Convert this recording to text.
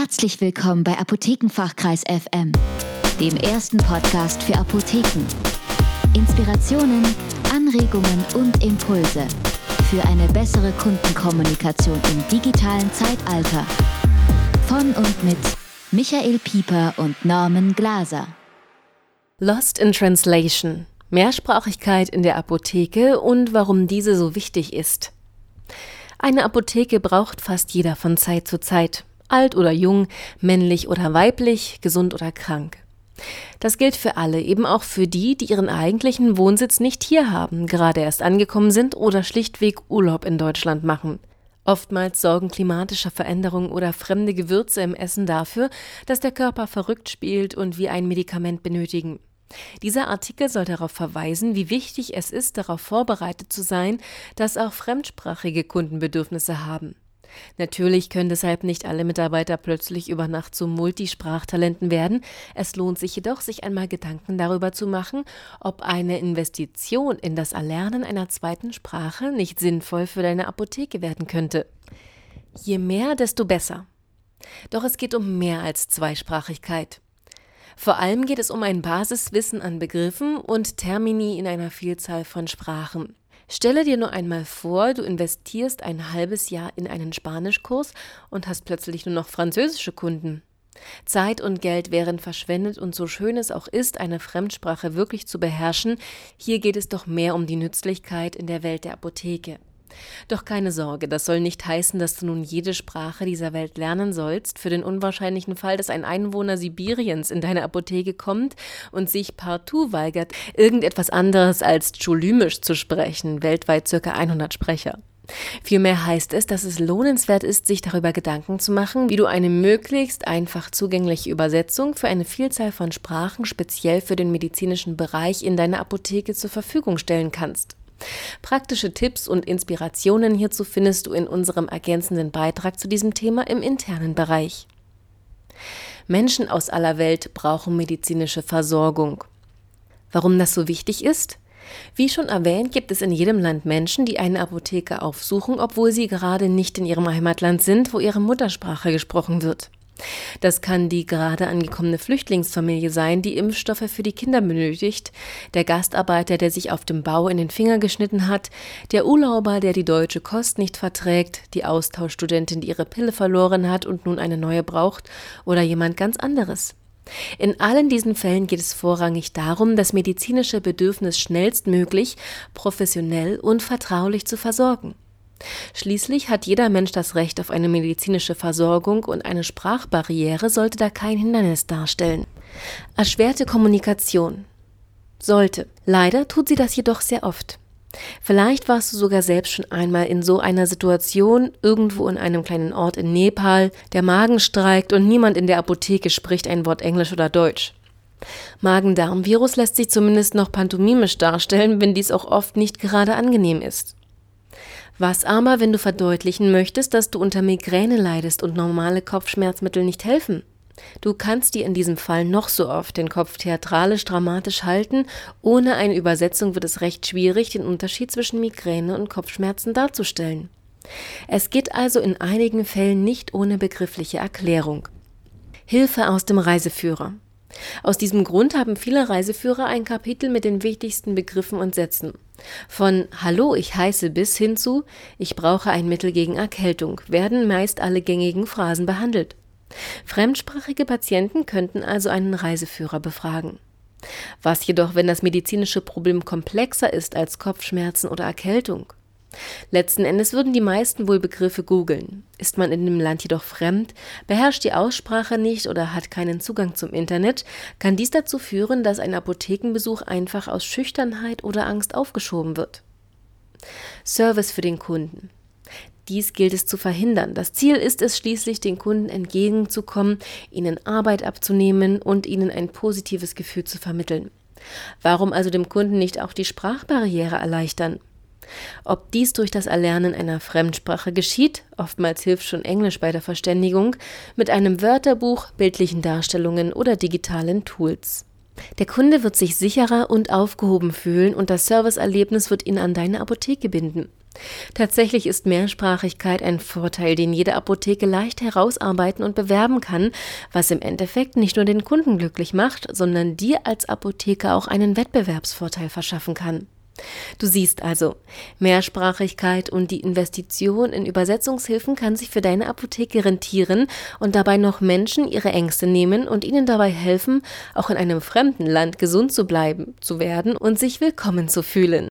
Herzlich willkommen bei Apothekenfachkreis FM, dem ersten Podcast für Apotheken. Inspirationen, Anregungen und Impulse für eine bessere Kundenkommunikation im digitalen Zeitalter. Von und mit Michael Pieper und Norman Glaser. Lost in Translation. Mehrsprachigkeit in der Apotheke und warum diese so wichtig ist. Eine Apotheke braucht fast jeder von Zeit zu Zeit. Alt oder jung, männlich oder weiblich, gesund oder krank. Das gilt für alle, eben auch für die, die ihren eigentlichen Wohnsitz nicht hier haben, gerade erst angekommen sind oder schlichtweg Urlaub in Deutschland machen. Oftmals sorgen klimatische Veränderungen oder fremde Gewürze im Essen dafür, dass der Körper verrückt spielt und wir ein Medikament benötigen. Dieser Artikel soll darauf verweisen, wie wichtig es ist, darauf vorbereitet zu sein, dass auch fremdsprachige Kunden Bedürfnisse haben. Natürlich können deshalb nicht alle Mitarbeiter plötzlich über Nacht zu Multisprachtalenten werden. Es lohnt sich jedoch, sich einmal Gedanken darüber zu machen, ob eine Investition in das Erlernen einer zweiten Sprache nicht sinnvoll für deine Apotheke werden könnte. Je mehr, desto besser. Doch es geht um mehr als Zweisprachigkeit. Vor allem geht es um ein Basiswissen an Begriffen und Termini in einer Vielzahl von Sprachen. Stelle dir nur einmal vor, du investierst ein halbes Jahr in einen Spanischkurs und hast plötzlich nur noch französische Kunden. Zeit und Geld wären verschwendet und so schön es auch ist, eine Fremdsprache wirklich zu beherrschen, hier geht es doch mehr um die Nützlichkeit in der Welt der Apotheke. Doch keine Sorge, das soll nicht heißen, dass du nun jede Sprache dieser Welt lernen sollst, für den unwahrscheinlichen Fall, dass ein Einwohner Sibiriens in deine Apotheke kommt und sich partout weigert, irgendetwas anderes als Tschulymisch zu sprechen, weltweit circa 100 Sprecher. Vielmehr heißt es, dass es lohnenswert ist, sich darüber Gedanken zu machen, wie du eine möglichst einfach zugängliche Übersetzung für eine Vielzahl von Sprachen speziell für den medizinischen Bereich in deiner Apotheke zur Verfügung stellen kannst. Praktische Tipps und Inspirationen hierzu findest du in unserem ergänzenden Beitrag zu diesem Thema im internen Bereich. Menschen aus aller Welt brauchen medizinische Versorgung. Warum das so wichtig ist? Wie schon erwähnt, gibt es in jedem Land Menschen, die eine Apotheke aufsuchen, obwohl sie gerade nicht in ihrem Heimatland sind, wo ihre Muttersprache gesprochen wird. Das kann die gerade angekommene Flüchtlingsfamilie sein, die Impfstoffe für die Kinder benötigt, der Gastarbeiter, der sich auf dem Bau in den Finger geschnitten hat, der Urlauber, der die deutsche Kost nicht verträgt, die Austauschstudentin, die ihre Pille verloren hat und nun eine neue braucht, oder jemand ganz anderes. In allen diesen Fällen geht es vorrangig darum, das medizinische Bedürfnis schnellstmöglich, professionell und vertraulich zu versorgen. Schließlich hat jeder Mensch das Recht auf eine medizinische Versorgung und eine Sprachbarriere sollte da kein Hindernis darstellen. Erschwerte Kommunikation. Sollte. Leider tut sie das jedoch sehr oft. Vielleicht warst du sogar selbst schon einmal in so einer Situation, irgendwo in einem kleinen Ort in Nepal, der Magen streikt und niemand in der Apotheke spricht ein Wort Englisch oder Deutsch. Magen-Darm-Virus lässt sich zumindest noch pantomimisch darstellen, wenn dies auch oft nicht gerade angenehm ist. Was aber, wenn du verdeutlichen möchtest, dass du unter Migräne leidest und normale Kopfschmerzmittel nicht helfen? Du kannst dir in diesem Fall noch so oft den Kopf theatralisch dramatisch halten, ohne eine Übersetzung wird es recht schwierig, den Unterschied zwischen Migräne und Kopfschmerzen darzustellen. Es geht also in einigen Fällen nicht ohne begriffliche Erklärung. Hilfe aus dem Reiseführer. Aus diesem Grund haben viele Reiseführer ein Kapitel mit den wichtigsten Begriffen und Sätzen. Von Hallo, ich heiße bis hin zu Ich brauche ein Mittel gegen Erkältung werden meist alle gängigen Phrasen behandelt. Fremdsprachige Patienten könnten also einen Reiseführer befragen. Was jedoch, wenn das medizinische Problem komplexer ist als Kopfschmerzen oder Erkältung? Letzten Endes würden die meisten wohl Begriffe googeln. Ist man in dem Land jedoch fremd, beherrscht die Aussprache nicht oder hat keinen Zugang zum Internet, kann dies dazu führen, dass ein Apothekenbesuch einfach aus Schüchternheit oder Angst aufgeschoben wird. Service für den Kunden. Dies gilt es zu verhindern. Das Ziel ist es schließlich, den Kunden entgegenzukommen, ihnen Arbeit abzunehmen und ihnen ein positives Gefühl zu vermitteln. Warum also dem Kunden nicht auch die Sprachbarriere erleichtern? Ob dies durch das Erlernen einer Fremdsprache geschieht, oftmals hilft schon Englisch bei der Verständigung, mit einem Wörterbuch, bildlichen Darstellungen oder digitalen Tools. Der Kunde wird sich sicherer und aufgehoben fühlen und das Serviceerlebnis wird ihn an deine Apotheke binden. Tatsächlich ist Mehrsprachigkeit ein Vorteil, den jede Apotheke leicht herausarbeiten und bewerben kann, was im Endeffekt nicht nur den Kunden glücklich macht, sondern dir als Apotheker auch einen Wettbewerbsvorteil verschaffen kann. Du siehst also, Mehrsprachigkeit und die Investition in Übersetzungshilfen kann sich für deine Apotheke rentieren und dabei noch Menschen ihre Ängste nehmen und ihnen dabei helfen, auch in einem fremden Land gesund zu bleiben, zu werden und sich willkommen zu fühlen.